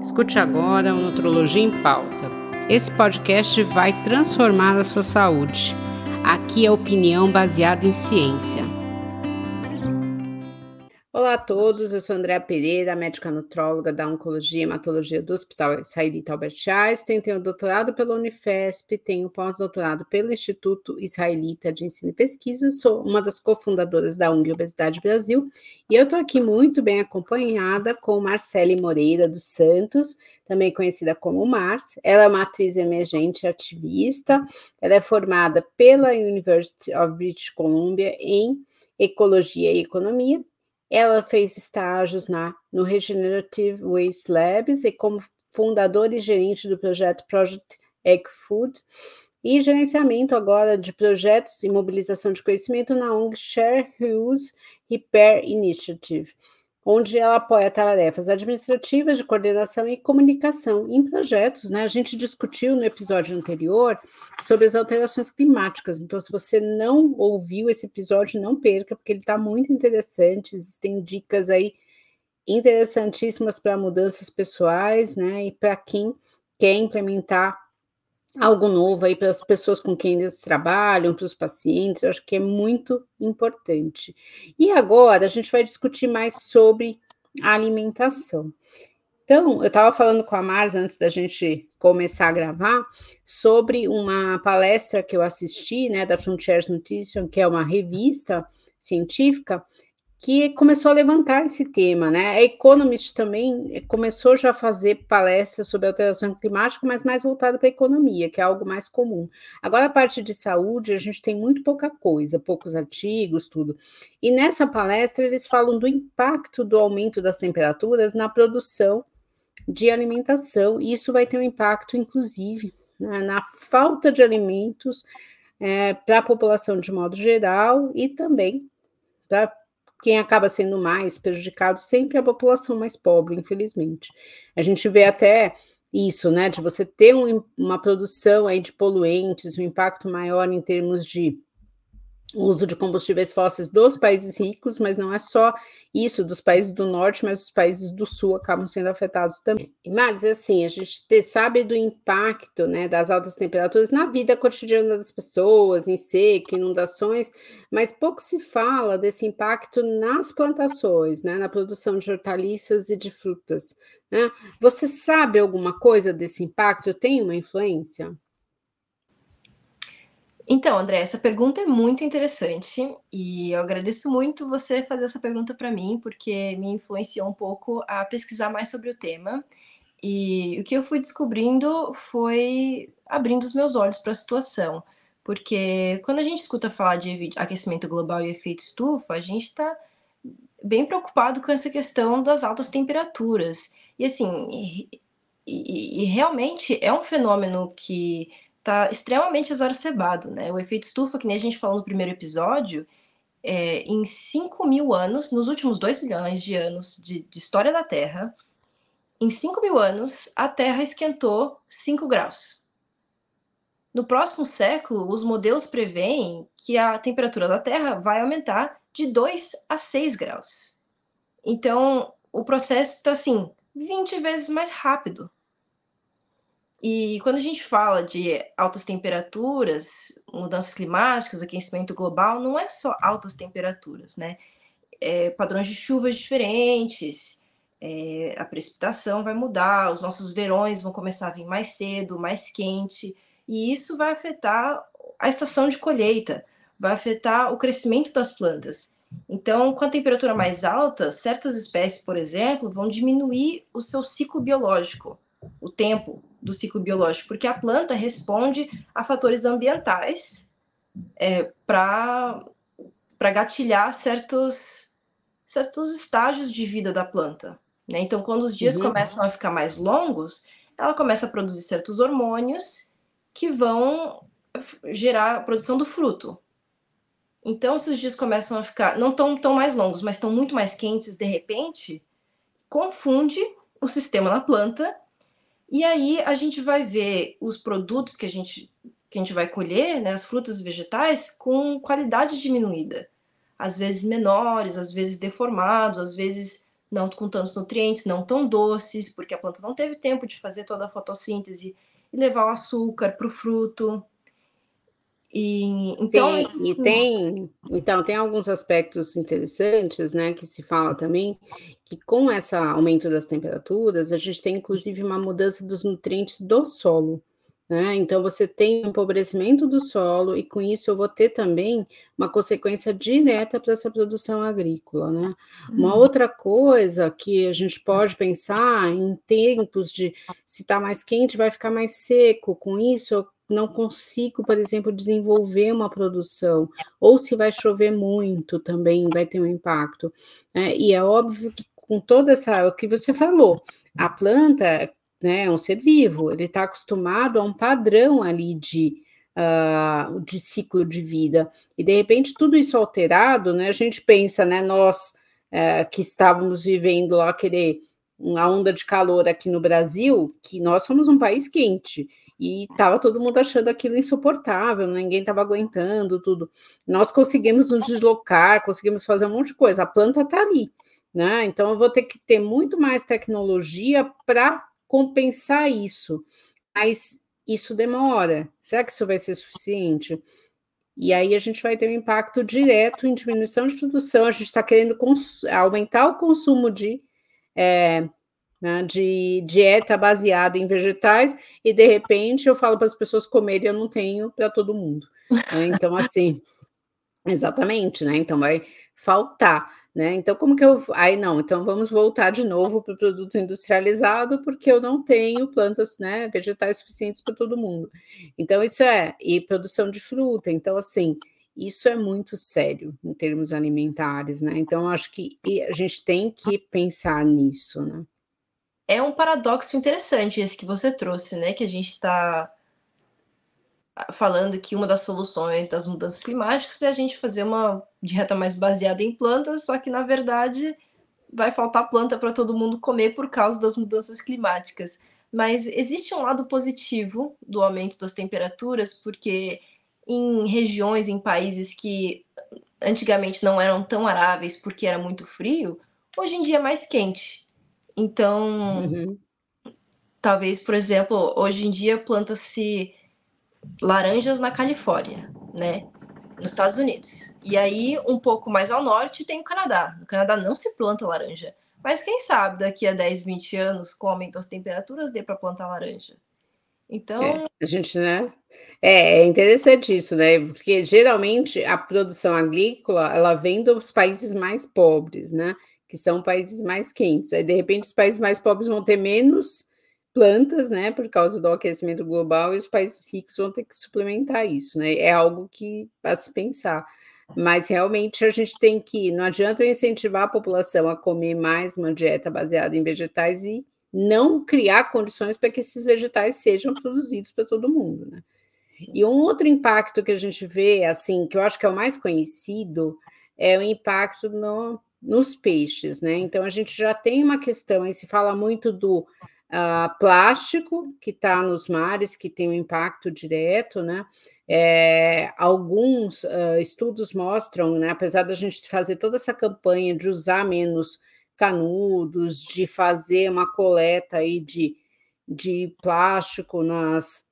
Escute agora o Nutrologia em Pauta. Esse podcast vai transformar a sua saúde. Aqui é opinião baseada em ciência. Olá a todos, eu sou Andréa Pereira, médica nutróloga da Oncologia e Hematologia do Hospital Israelita Albert Einstein, tenho doutorado pela Unifesp, tenho pós-doutorado pelo Instituto Israelita de Ensino e Pesquisa, sou uma das cofundadoras da UNG Obesidade Brasil e eu estou aqui muito bem acompanhada com Marcele Moreira dos Santos, também conhecida como Mars. Ela é uma atriz emergente ativista, ela é formada pela University of British Columbia em Ecologia e Economia ela fez estágios na, no Regenerative Waste Labs e como fundadora e gerente do projeto Project Egg Food e gerenciamento agora de projetos e mobilização de conhecimento na ONG Share Use Repair Initiative onde ela apoia tarefas administrativas de coordenação e comunicação em projetos. Né? A gente discutiu no episódio anterior sobre as alterações climáticas, então, se você não ouviu esse episódio, não perca, porque ele está muito interessante, existem dicas aí interessantíssimas para mudanças pessoais, né? E para quem quer implementar algo novo aí para as pessoas com quem eles trabalham, para os pacientes, eu acho que é muito importante. E agora a gente vai discutir mais sobre a alimentação. Então, eu estava falando com a Marza antes da gente começar a gravar sobre uma palestra que eu assisti, né, da Frontiers Nutrition, que é uma revista científica que começou a levantar esse tema, né? A Economist também eh, começou já a fazer palestras sobre alteração climática, mas mais voltada para a economia, que é algo mais comum. Agora, a parte de saúde, a gente tem muito pouca coisa, poucos artigos, tudo. E nessa palestra, eles falam do impacto do aumento das temperaturas na produção de alimentação, e isso vai ter um impacto, inclusive, né, na falta de alimentos é, para a população de modo geral e também para quem acaba sendo mais prejudicado sempre é a população mais pobre, infelizmente. A gente vê até isso, né, de você ter um, uma produção aí de poluentes, um impacto maior em termos de uso de combustíveis fósseis dos países ricos, mas não é só isso dos países do norte, mas os países do sul acabam sendo afetados também. E mais assim, a gente te, sabe do impacto, né, das altas temperaturas na vida cotidiana das pessoas, em seca, inundações, mas pouco se fala desse impacto nas plantações, né, na produção de hortaliças e de frutas, né? Você sabe alguma coisa desse impacto? Tem uma influência? Então, André, essa pergunta é muito interessante e eu agradeço muito você fazer essa pergunta para mim, porque me influenciou um pouco a pesquisar mais sobre o tema. E o que eu fui descobrindo foi abrindo os meus olhos para a situação, porque quando a gente escuta falar de aquecimento global e efeito estufa, a gente está bem preocupado com essa questão das altas temperaturas. E assim, e, e, e realmente é um fenômeno que está extremamente exacerbado, né? O efeito estufa, que nem a gente falou no primeiro episódio, é, em 5 mil anos, nos últimos 2 milhões de anos de, de história da Terra, em 5 mil anos, a Terra esquentou 5 graus. No próximo século, os modelos preveem que a temperatura da Terra vai aumentar de 2 a 6 graus. Então, o processo está assim, 20 vezes mais rápido. E quando a gente fala de altas temperaturas, mudanças climáticas, aquecimento global, não é só altas temperaturas, né? É, padrões de chuvas diferentes, é, a precipitação vai mudar, os nossos verões vão começar a vir mais cedo, mais quente, e isso vai afetar a estação de colheita, vai afetar o crescimento das plantas. Então, com a temperatura mais alta, certas espécies, por exemplo, vão diminuir o seu ciclo biológico, o tempo do ciclo biológico, porque a planta responde a fatores ambientais é, para gatilhar certos, certos estágios de vida da planta. Né? Então, quando os dias uhum. começam a ficar mais longos, ela começa a produzir certos hormônios que vão gerar a produção do fruto. Então, se os dias começam a ficar, não tão, tão mais longos, mas estão muito mais quentes de repente, confunde o sistema na planta e aí a gente vai ver os produtos que a gente, que a gente vai colher, né, as frutas e vegetais, com qualidade diminuída. Às vezes menores, às vezes deformados, às vezes não com tantos nutrientes, não tão doces, porque a planta não teve tempo de fazer toda a fotossíntese e levar o açúcar para o fruto. E então tem, assim, e tem então tem alguns aspectos interessantes, né, que se fala também que com esse aumento das temperaturas a gente tem inclusive uma mudança dos nutrientes do solo. Né? Então, você tem empobrecimento do solo, e com isso eu vou ter também uma consequência direta para essa produção agrícola. Né? Uma uhum. outra coisa que a gente pode pensar em tempos de se está mais quente, vai ficar mais seco. Com isso, eu não consigo, por exemplo, desenvolver uma produção, ou se vai chover muito também vai ter um impacto. Né? E é óbvio que com toda essa, o que você falou, a planta né? É um ser vivo, ele está acostumado a um padrão ali de, uh, de ciclo de vida. E de repente tudo isso alterado, né? A gente pensa, né? Nós uh, que estávamos vivendo lá aquele uma onda de calor aqui no Brasil, que nós somos um país quente e estava todo mundo achando aquilo insuportável, ninguém estava aguentando tudo. Nós conseguimos nos deslocar, conseguimos fazer um monte de coisa. A planta está ali, né? Então eu vou ter que ter muito mais tecnologia para compensar isso. Mas isso demora. Será que isso vai ser suficiente? E aí a gente vai ter um impacto direto em diminuição de produção. A gente está querendo aumentar o consumo de, é, né, de dieta baseada em vegetais, e de repente eu falo para as pessoas comerem, eu não tenho para todo mundo. Né? Então, assim, exatamente, né? Então vai faltar. Né? Então, como que eu. Aí não, então vamos voltar de novo para o produto industrializado, porque eu não tenho plantas né, vegetais suficientes para todo mundo. Então, isso é. E produção de fruta. Então, assim, isso é muito sério em termos alimentares, né? Então, acho que a gente tem que pensar nisso, né? É um paradoxo interessante esse que você trouxe, né? Que a gente está falando que uma das soluções das mudanças climáticas é a gente fazer uma dieta mais baseada em plantas, só que na verdade vai faltar planta para todo mundo comer por causa das mudanças climáticas. Mas existe um lado positivo do aumento das temperaturas, porque em regiões, em países que antigamente não eram tão aráveis porque era muito frio, hoje em dia é mais quente. Então, uhum. talvez, por exemplo, hoje em dia planta-se laranjas na Califórnia, né? Nos Estados Unidos. E aí, um pouco mais ao norte, tem o Canadá. No Canadá não se planta laranja. Mas quem sabe daqui a 10, 20 anos, com o aumento das temperaturas, dê para plantar laranja. Então. É, a gente, né? É, é interessante isso, né? Porque geralmente a produção agrícola ela vem dos países mais pobres, né? Que são países mais quentes. Aí, de repente, os países mais pobres vão ter menos plantas, né, por causa do aquecimento global, e os países ricos vão ter que suplementar isso, né? É algo que a se pensar. Mas realmente a gente tem que, não adianta incentivar a população a comer mais uma dieta baseada em vegetais e não criar condições para que esses vegetais sejam produzidos para todo mundo, né? E um outro impacto que a gente vê, assim, que eu acho que é o mais conhecido, é o impacto no, nos peixes, né? Então a gente já tem uma questão, aí se fala muito do uh, plástico que está nos mares, que tem um impacto direto, né? É, alguns uh, estudos mostram, né, apesar da gente fazer toda essa campanha de usar menos canudos, de fazer uma coleta aí de, de plástico nas,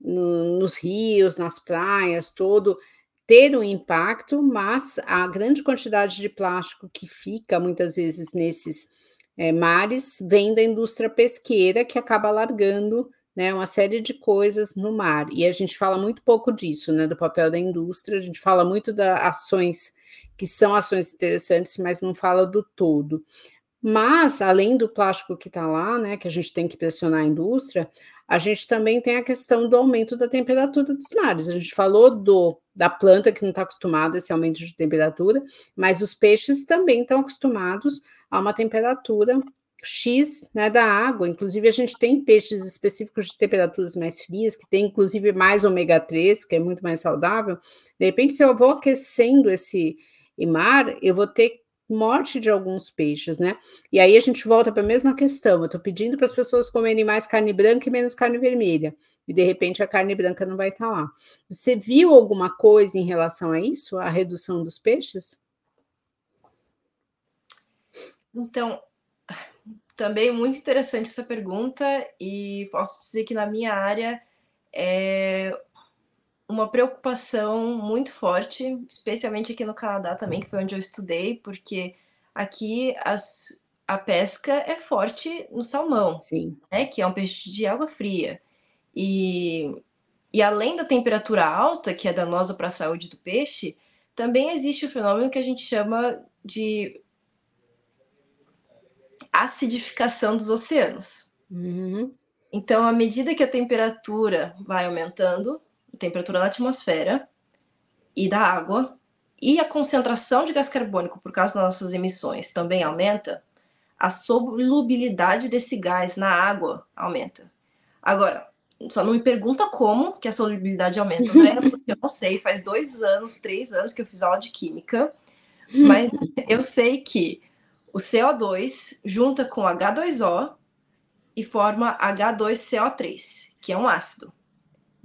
no, nos rios, nas praias, todo, ter um impacto, mas a grande quantidade de plástico que fica muitas vezes nesses é, mares vem da indústria pesqueira que acaba largando né, uma série de coisas no mar. E a gente fala muito pouco disso, né, do papel da indústria, a gente fala muito das ações que são ações interessantes, mas não fala do todo. Mas, além do plástico que está lá, né, que a gente tem que pressionar a indústria, a gente também tem a questão do aumento da temperatura dos mares. A gente falou do, da planta que não está acostumada a esse aumento de temperatura, mas os peixes também estão acostumados a uma temperatura X né, da água. Inclusive, a gente tem peixes específicos de temperaturas mais frias, que tem inclusive mais ômega 3, que é muito mais saudável. De repente, se eu vou aquecendo esse mar, eu vou ter morte de alguns peixes, né? E aí a gente volta para a mesma questão. Eu estou pedindo para as pessoas comerem mais carne branca e menos carne vermelha. E de repente a carne branca não vai estar tá lá. Você viu alguma coisa em relação a isso, a redução dos peixes? Então, também muito interessante essa pergunta e posso dizer que na minha área é uma preocupação muito forte, especialmente aqui no Canadá também, que foi onde eu estudei, porque aqui as, a pesca é forte no salmão, Sim. né, que é um peixe de água fria. E, e além da temperatura alta, que é danosa para a saúde do peixe, também existe o fenômeno que a gente chama de acidificação dos oceanos. Uhum. Então, à medida que a temperatura vai aumentando, temperatura da atmosfera e da água, e a concentração de gás carbônico por causa das nossas emissões também aumenta, a solubilidade desse gás na água aumenta. Agora, só não me pergunta como que a solubilidade aumenta, porque eu não sei. Faz dois anos, três anos que eu fiz aula de química, mas eu sei que o CO2 junta com H2O e forma H2CO3, que é um ácido.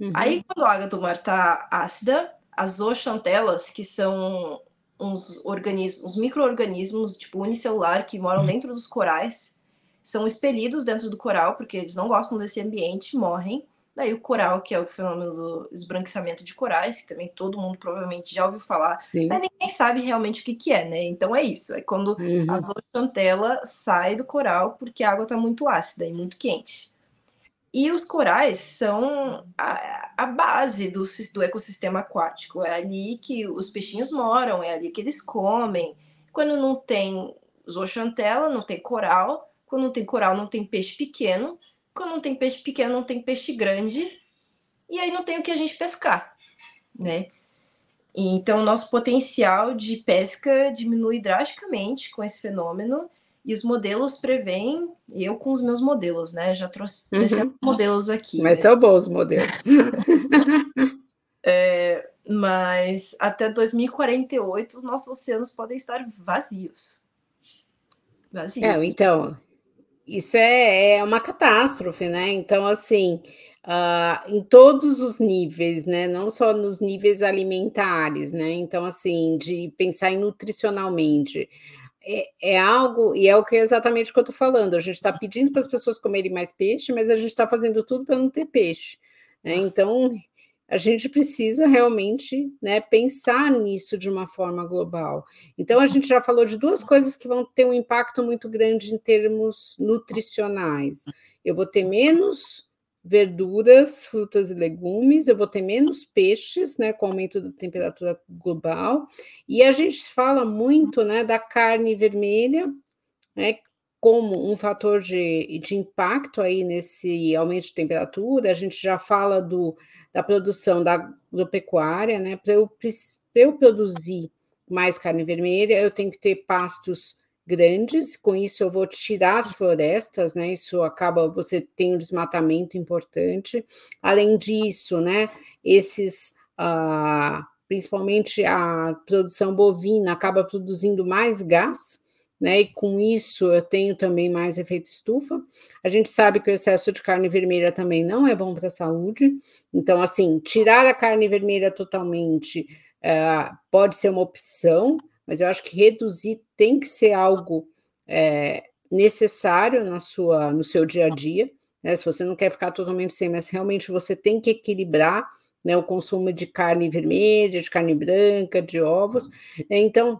Uhum. Aí, quando a água do mar está ácida, as zooxantelas, que são uns organismos, micro-organismos, tipo unicelular, que moram dentro dos corais, são expelidos dentro do coral, porque eles não gostam desse ambiente, morrem. Daí o coral, que é o fenômeno do esbranquiçamento de corais, que também todo mundo provavelmente já ouviu falar, Sim. mas ninguém sabe realmente o que, que é, né? Então é isso, é quando uhum. a zooxantela sai do coral porque a água está muito ácida e muito quente. E os corais são a, a base do, do ecossistema aquático, é ali que os peixinhos moram, é ali que eles comem. Quando não tem zooxantela, não tem coral, quando não tem coral, não tem peixe pequeno. Quando não tem peixe pequeno, não tem peixe grande. E aí não tem o que a gente pescar, né? Então, o nosso potencial de pesca diminui drasticamente com esse fenômeno. E os modelos preveem, eu com os meus modelos, né? Já trouxe, uhum. modelos aqui. Mas né? são bons modelos. é, mas até 2048 os nossos oceanos podem estar vazios. Vazios. É, então, isso é, é uma catástrofe, né? Então, assim, uh, em todos os níveis, né? Não só nos níveis alimentares, né? Então, assim, de pensar em nutricionalmente. É, é algo, e é o que é exatamente o que eu estou falando. A gente está pedindo para as pessoas comerem mais peixe, mas a gente está fazendo tudo para não ter peixe. Né? Então, a gente precisa realmente né, pensar nisso de uma forma global. Então, a gente já falou de duas coisas que vão ter um impacto muito grande em termos nutricionais. Eu vou ter menos verduras, frutas e legumes, eu vou ter menos peixes, né, com o aumento da temperatura global, e a gente fala muito, né, da carne vermelha, né, como um fator de, de impacto aí nesse aumento de temperatura, a gente já fala do, da produção da agropecuária, né? Para eu, eu produzir mais carne vermelha, eu tenho que ter pastos grandes, com isso eu vou tirar as florestas, né? Isso acaba, você tem um desmatamento importante. Além disso, né, esses. Uh, principalmente a produção bovina acaba produzindo mais gás, né? E com isso eu tenho também mais efeito estufa. A gente sabe que o excesso de carne vermelha também não é bom para a saúde. Então, assim, tirar a carne vermelha totalmente uh, pode ser uma opção, mas eu acho que reduzir tem que ser algo é, necessário na sua, no seu dia a dia. Né? Se você não quer ficar totalmente sem, mas realmente você tem que equilibrar né, o consumo de carne vermelha, de carne branca, de ovos. Então,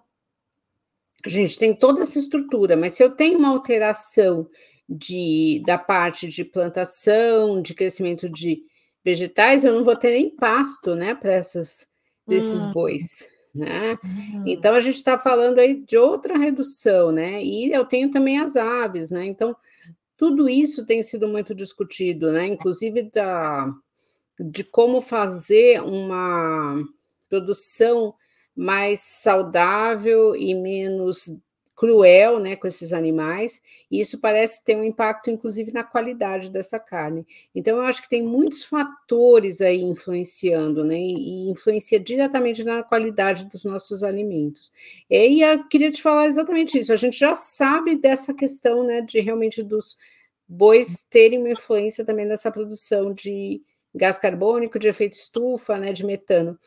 a gente tem toda essa estrutura, mas se eu tenho uma alteração de, da parte de plantação, de crescimento de vegetais, eu não vou ter nem pasto, né, para esses hum. bois, né? Hum. Então a gente está falando aí de outra redução, né? E eu tenho também as aves, né? Então tudo isso tem sido muito discutido, né? Inclusive da de como fazer uma produção mais saudável e menos cruel, né, com esses animais, e isso parece ter um impacto, inclusive, na qualidade dessa carne. Então, eu acho que tem muitos fatores aí influenciando, né, e influencia diretamente na qualidade dos nossos alimentos. E eu queria te falar exatamente isso, a gente já sabe dessa questão, né, de realmente dos bois terem uma influência também nessa produção de gás carbônico, de efeito estufa, né, de metano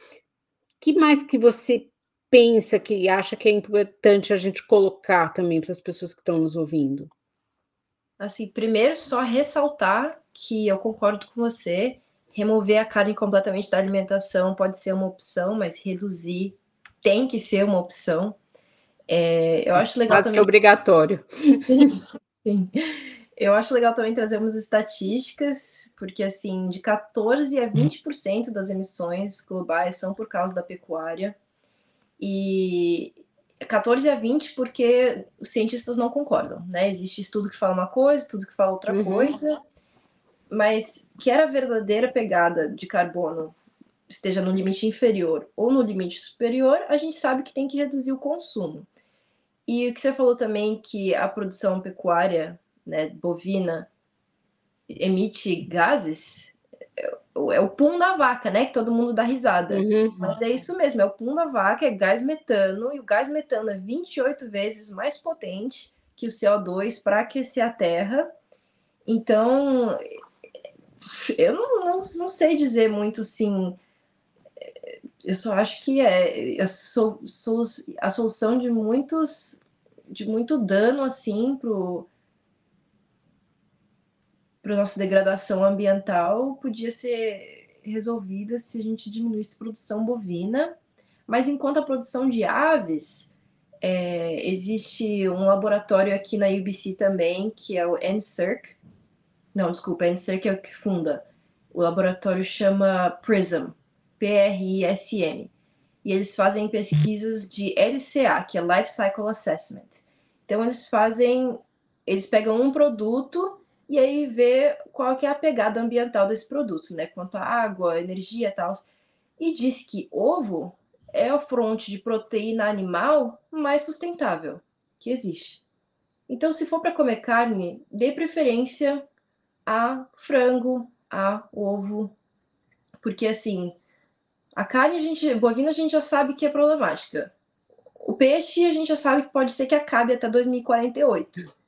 que mais que você pensa que acha que é importante a gente colocar também para as pessoas que estão nos ouvindo? Assim, primeiro, só ressaltar que eu concordo com você. Remover a carne completamente da alimentação pode ser uma opção, mas reduzir tem que ser uma opção. É, eu acho legal. Quase também... que é obrigatório. Sim. Eu acho legal também trazer umas estatísticas, porque assim, de 14 a 20% das emissões globais são por causa da pecuária. E 14 a 20 porque os cientistas não concordam, né? Existe estudo que fala uma coisa, estudo que fala outra uhum. coisa, mas que era a verdadeira pegada de carbono esteja no limite inferior ou no limite superior, a gente sabe que tem que reduzir o consumo. E o que você falou também que a produção pecuária né, bovina emite gases, é, o pum da vaca, né? Que todo mundo dá risada. Uhum. Mas é isso mesmo, é o pum da vaca, é gás metano, e o gás metano é 28 vezes mais potente que o CO2 para aquecer a Terra. Então, eu não, não, não sei dizer muito sim. Eu só acho que é a, a solução de muitos de muito dano assim pro para nossa degradação ambiental podia ser resolvida se a gente diminuísse a produção bovina. Mas enquanto a produção de aves, é, existe um laboratório aqui na UBC também, que é o NSERC. Não, desculpa, NSERC é o que funda. O laboratório chama PRISM, P-R-I-S-M. E eles fazem pesquisas de LCA, que é Life Cycle Assessment. Então, eles fazem, eles pegam um produto e aí ver qual que é a pegada ambiental desse produto, né? Quanto a água, energia e tal. E diz que ovo é a fonte de proteína animal mais sustentável que existe. Então, se for para comer carne, dê preferência a frango, a ovo, porque assim, a carne a gente, bovina a gente já sabe que é problemática. O peixe a gente já sabe que pode ser que acabe até 2048.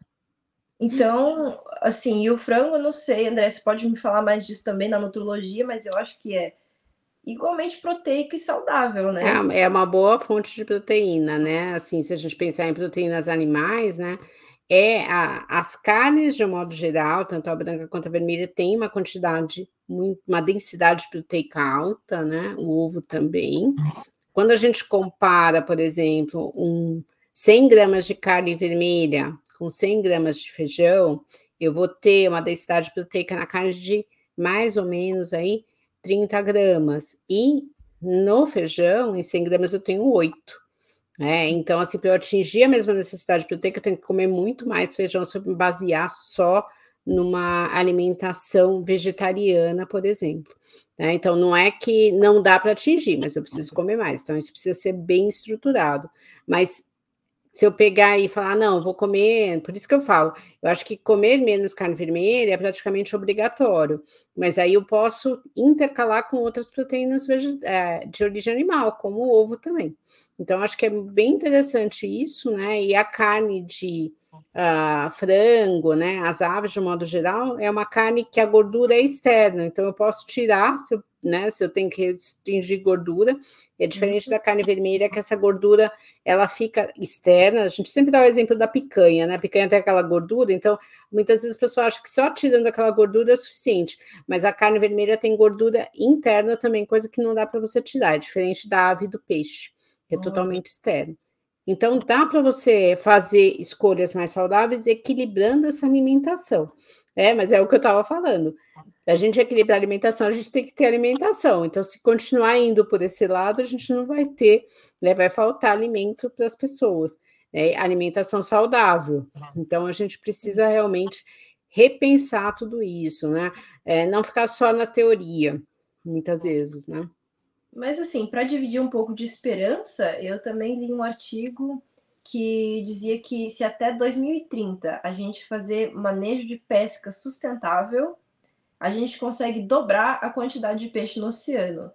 Então, assim, e o frango, eu não sei, André, você pode me falar mais disso também na nutrologia, mas eu acho que é igualmente proteico e saudável, né? É, é uma boa fonte de proteína, né? Assim, se a gente pensar em proteínas animais, né? É a, as carnes, de um modo geral, tanto a branca quanto a vermelha, tem uma quantidade, uma densidade proteica alta, né? O ovo também. Quando a gente compara, por exemplo, um 100 gramas de carne vermelha com 100 gramas de feijão, eu vou ter uma densidade proteica na carne de mais ou menos aí 30 gramas. E no feijão, em 100 gramas, eu tenho 8. É, então, assim, para eu atingir a mesma necessidade proteica, eu tenho que comer muito mais feijão se eu me basear só numa alimentação vegetariana, por exemplo. Né? Então, não é que não dá para atingir, mas eu preciso comer mais. Então, isso precisa ser bem estruturado. Mas se eu pegar e falar, não, vou comer, por isso que eu falo, eu acho que comer menos carne vermelha é praticamente obrigatório, mas aí eu posso intercalar com outras proteínas é, de origem animal, como o ovo também. Então, acho que é bem interessante isso, né? E a carne de uh, frango, né? As aves, de modo geral, é uma carne que a gordura é externa, então eu posso tirar, se eu né? Se eu tenho que restringir gordura, é diferente da carne vermelha, que essa gordura ela fica externa. A gente sempre dá o exemplo da picanha, né? A picanha tem aquela gordura, então muitas vezes as pessoas acham que só tirando aquela gordura é suficiente, mas a carne vermelha tem gordura interna também, coisa que não dá para você tirar, é diferente da ave e do peixe, que é totalmente externo. Então, dá para você fazer escolhas mais saudáveis equilibrando essa alimentação. É, mas é o que eu estava falando. A gente equilibrar a alimentação, a gente tem que ter alimentação. Então, se continuar indo por esse lado, a gente não vai ter, né, vai faltar alimento para as pessoas. Né, alimentação saudável. Então, a gente precisa realmente repensar tudo isso, né? É, não ficar só na teoria, muitas vezes, né? Mas, assim, para dividir um pouco de esperança, eu também li um artigo que dizia que se até 2030 a gente fazer manejo de pesca sustentável, a gente consegue dobrar a quantidade de peixe no oceano.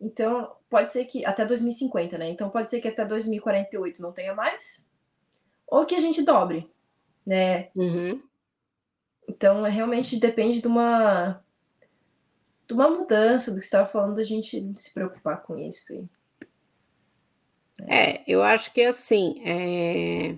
Então, pode ser que até 2050, né? Então, pode ser que até 2048 não tenha mais, ou que a gente dobre, né? Uhum. Então, realmente depende de uma de uma mudança do que estava falando, a gente se preocupar com isso. É, eu acho que assim, é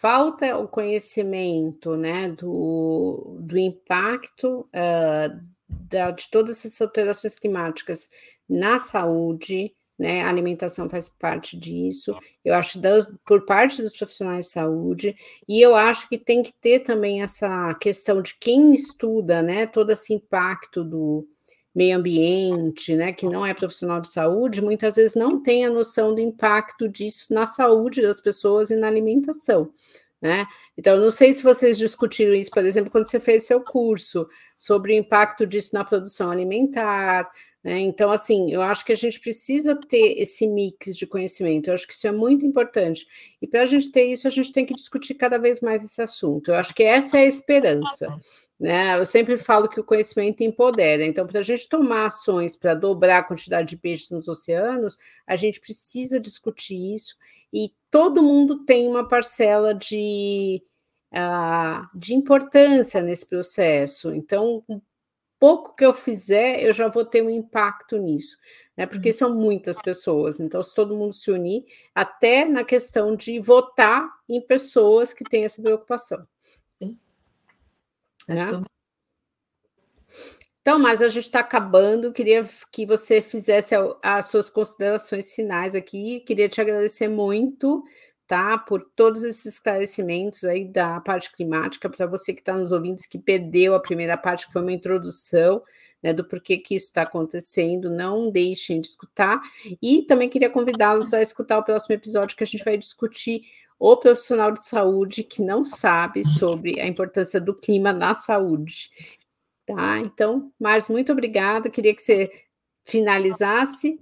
falta o conhecimento né, do, do impacto uh, da, de todas essas alterações climáticas na saúde, né? A alimentação faz parte disso. Eu acho das, por parte dos profissionais de saúde, e eu acho que tem que ter também essa questão de quem estuda, né? Todo esse impacto do meio ambiente, né? Que não é profissional de saúde, muitas vezes não tem a noção do impacto disso na saúde das pessoas e na alimentação. Né? Então, não sei se vocês discutiram isso, por exemplo, quando você fez seu curso sobre o impacto disso na produção alimentar, né? Então, assim, eu acho que a gente precisa ter esse mix de conhecimento, eu acho que isso é muito importante. E para a gente ter isso, a gente tem que discutir cada vez mais esse assunto. Eu acho que essa é a esperança. Né? Eu sempre falo que o conhecimento empodera. Então, para a gente tomar ações para dobrar a quantidade de peixes nos oceanos, a gente precisa discutir isso. E todo mundo tem uma parcela de, uh, de importância nesse processo. Então, pouco que eu fizer, eu já vou ter um impacto nisso, né? Porque são muitas pessoas. Então, se todo mundo se unir, até na questão de votar em pessoas que têm essa preocupação. É né? Então, mas a gente está acabando. Queria que você fizesse as suas considerações finais aqui. Queria te agradecer muito tá? Por todos esses esclarecimentos aí da parte climática, para você que está nos ouvindo, que perdeu a primeira parte, que foi uma introdução, né, do porquê que isso está acontecendo, não deixem de escutar. E também queria convidá-los a escutar o próximo episódio, que a gente vai discutir o profissional de saúde que não sabe sobre a importância do clima na saúde. Tá? Então, Mars, muito obrigada. Queria que você finalizasse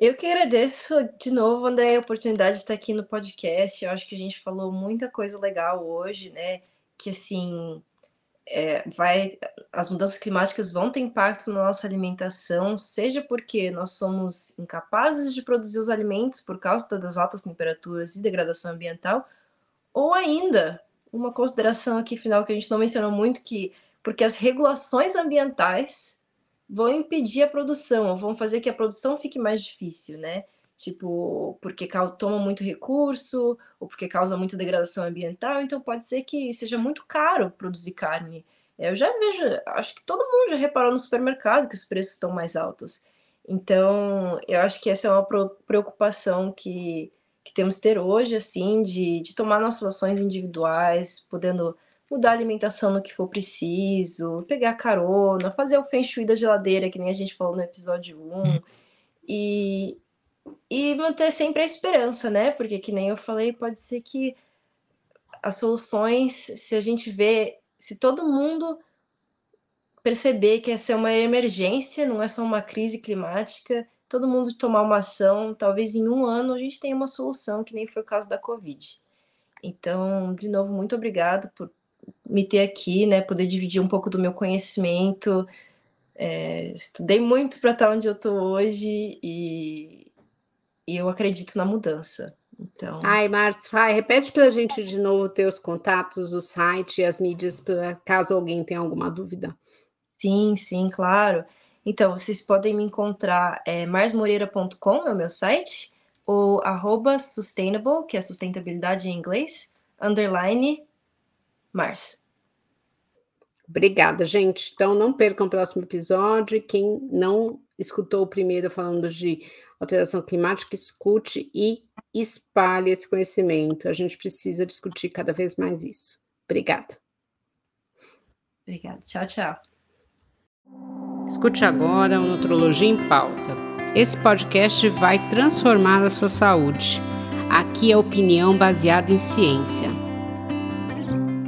eu que agradeço de novo, André, a oportunidade de estar aqui no podcast. Eu acho que a gente falou muita coisa legal hoje, né? Que assim, é, vai, as mudanças climáticas vão ter impacto na nossa alimentação, seja porque nós somos incapazes de produzir os alimentos por causa das altas temperaturas e degradação ambiental, ou ainda uma consideração aqui final que a gente não mencionou muito que porque as regulações ambientais vão impedir a produção, ou vão fazer que a produção fique mais difícil, né? Tipo, porque toma muito recurso, ou porque causa muita degradação ambiental, então pode ser que seja muito caro produzir carne. Eu já vejo, acho que todo mundo já reparou no supermercado que os preços estão mais altos. Então, eu acho que essa é uma preocupação que, que temos que ter hoje, assim, de, de tomar nossas ações individuais, podendo mudar a alimentação no que for preciso, pegar carona, fazer o feng shui da geladeira, que nem a gente falou no episódio 1, e, e manter sempre a esperança, né? Porque, que nem eu falei, pode ser que as soluções, se a gente vê, se todo mundo perceber que essa é uma emergência, não é só uma crise climática, todo mundo tomar uma ação, talvez em um ano a gente tenha uma solução, que nem foi o caso da Covid. Então, de novo, muito obrigado por me ter aqui, né? Poder dividir um pouco do meu conhecimento. É, estudei muito para estar onde eu estou hoje e, e, eu acredito na mudança. Então. Ai, Marcia, vai, repete para a gente de novo teus contatos, o site e as mídias, pra, caso alguém tenha alguma dúvida. Sim, sim, claro. Então, vocês podem me encontrar, é, marsmoreira.com é o meu site, ou arroba sustainable, que é sustentabilidade em inglês, underline Mars. Obrigada, gente. Então, não percam o próximo episódio. Quem não escutou o primeiro falando de alteração climática, escute e espalhe esse conhecimento. A gente precisa discutir cada vez mais isso. Obrigada. Obrigada. Tchau, tchau. Escute agora o Nutrologia em Pauta. Esse podcast vai transformar a sua saúde. Aqui é opinião baseada em ciência.